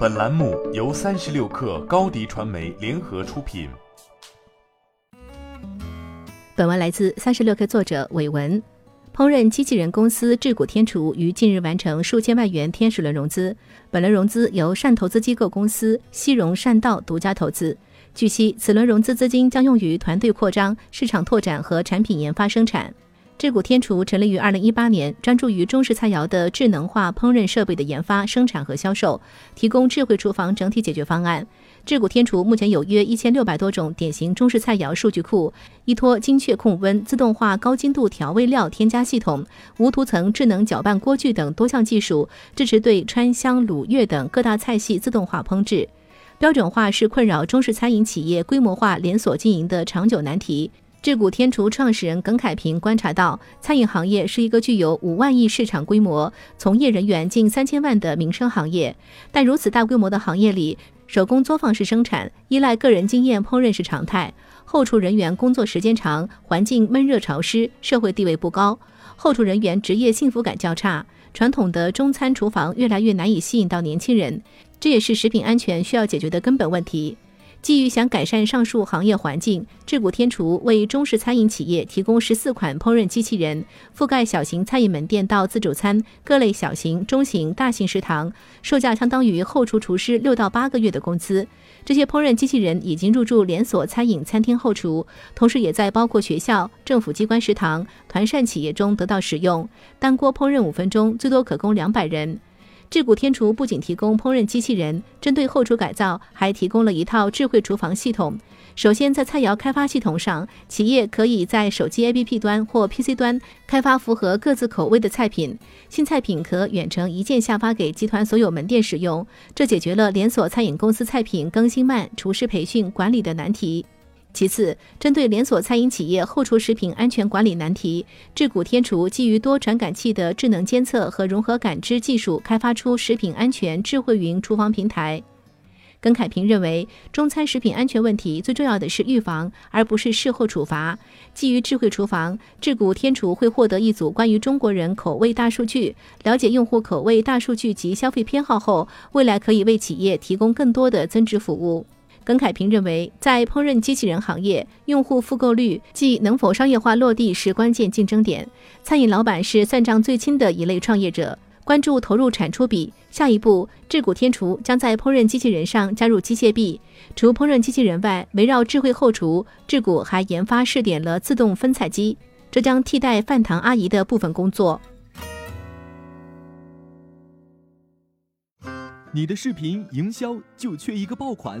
本栏目由三十六氪高低传媒联合出品。本文来自三十六氪作者韦文。烹饪机器人公司智谷天厨于近日完成数千万元天使轮融资，本轮融资由善投资机构公司西融善道独家投资。据悉，此轮融资资金将用于团队扩张、市场拓展和产品研发生产。智谷天厨成立于二零一八年，专注于中式菜肴的智能化烹饪设备的研发、生产和销售，提供智慧厨房整体解决方案。智谷天厨目前有约一千六百多种典型中式菜肴数据库，依托精确控温、自动化高精度调味料添加系统、无涂层智能搅拌锅具等多项技术，支持对川湘鲁粤等各大菜系自动化烹制。标准化是困扰中式餐饮企业规模化连锁经营的长久难题。智谷天厨创始人耿凯平观察到，餐饮行业是一个具有五万亿市场规模、从业人员近三千万的民生行业。但如此大规模的行业里，手工作坊式生产、依赖个人经验烹饪是常态。后厨人员工作时间长，环境闷热潮湿，社会地位不高，后厨人员职业幸福感较差。传统的中餐厨房越来越难以吸引到年轻人，这也是食品安全需要解决的根本问题。基于想改善上述行业环境，智谷天厨为中式餐饮企业提供十四款烹饪机器人，覆盖小型餐饮门店到自助餐各类小型、中型、大型食堂，售价相当于后厨厨师六到八个月的工资。这些烹饪机器人已经入驻连锁餐饮餐厅后厨，同时也在包括学校、政府机关食堂、团膳企业中得到使用。单锅烹饪五分钟，最多可供两百人。智谷天厨不仅提供烹饪机器人，针对后厨改造，还提供了一套智慧厨房系统。首先，在菜肴开发系统上，企业可以在手机 APP 端或 PC 端开发符合各自口味的菜品，新菜品可远程一键下发给集团所有门店使用，这解决了连锁餐饮公司菜品更新慢、厨师培训管理的难题。其次，针对连锁餐饮企业后厨食品安全管理难题，智谷天厨基于多传感器的智能监测和融合感知技术，开发出食品安全智慧云厨房平台。耿凯平认为，中餐食品安全问题最重要的是预防，而不是事后处罚。基于智慧厨房，智谷天厨会获得一组关于中国人口味大数据，了解用户口味大数据及消费偏好后，未来可以为企业提供更多的增值服务。耿凯平认为，在烹饪机器人行业，用户复购率即能否商业化落地是关键竞争点。餐饮老板是算账最轻的一类创业者，关注投入产出比。下一步，智谷天厨将在烹饪机器人上加入机械臂。除烹饪机器人外，围绕智慧后厨，智谷还研发试点了自动分菜机，这将替代饭堂阿姨的部分工作。你的视频营销就缺一个爆款。